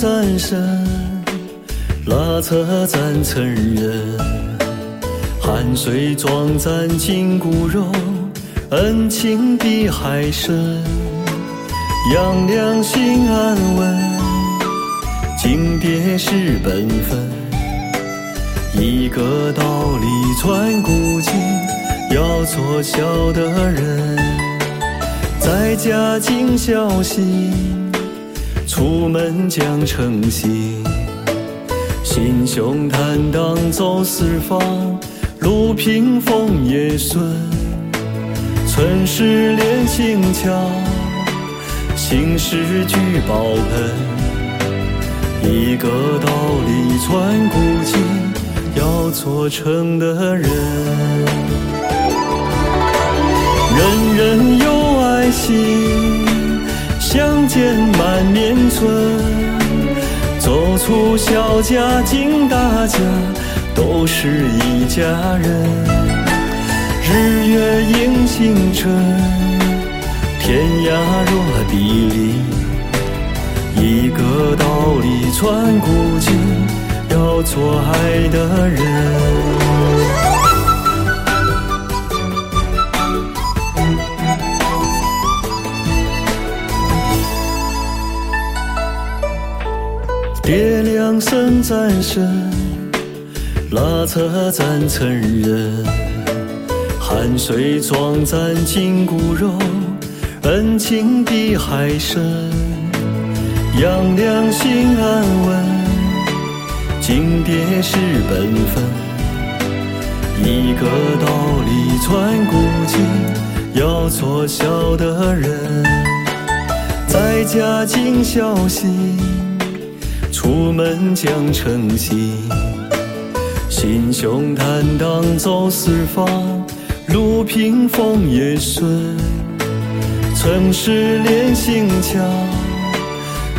赞神，拉扯赞成人，汗水装赞筋骨肉，恩情比海深，养良心安稳，敬爹是本分，一个道理传古今，要做孝的人，在家尽孝心。出门将诚信，心胸坦荡走四方，路平风也顺，村事练心窍，行事聚宝盆，一个道理传古今，要做成的人，人人有爱心。相见满面春，走出小家进大家，都是一家人。日月映星辰，天涯若比邻。一个道理传古今，要做爱的人。爹娘生赞神，拉扯咱成人，汗水装赞筋骨肉，恩情比海深，养良心安稳，敬爹是本分，一个道理传古今，要做孝的人，在家尽孝心。出门将诚信，心胸坦荡走四方，路平风也顺，村事练心窍，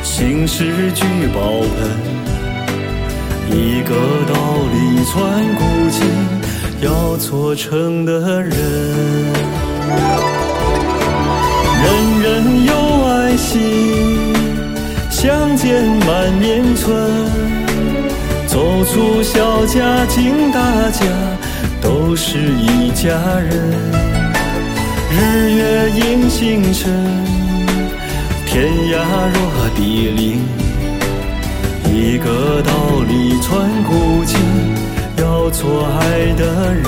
行事聚宝盆，一个道理传古今，要做成的人，人人有爱心。相见满面春，走出小家进大家，都是一家人。日月映星辰，天涯若比邻。一个道理传古今，要做爱的人。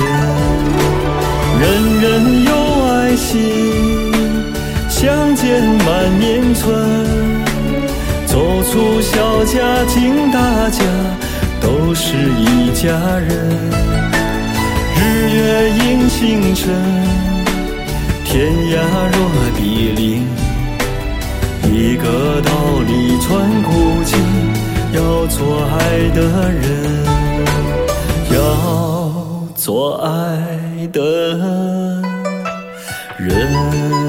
人人有爱心，相见满面春。出小家进大家，都是一家人。日月映星辰，天涯若比邻。一个道理传古今，要做爱的人，要做爱的人。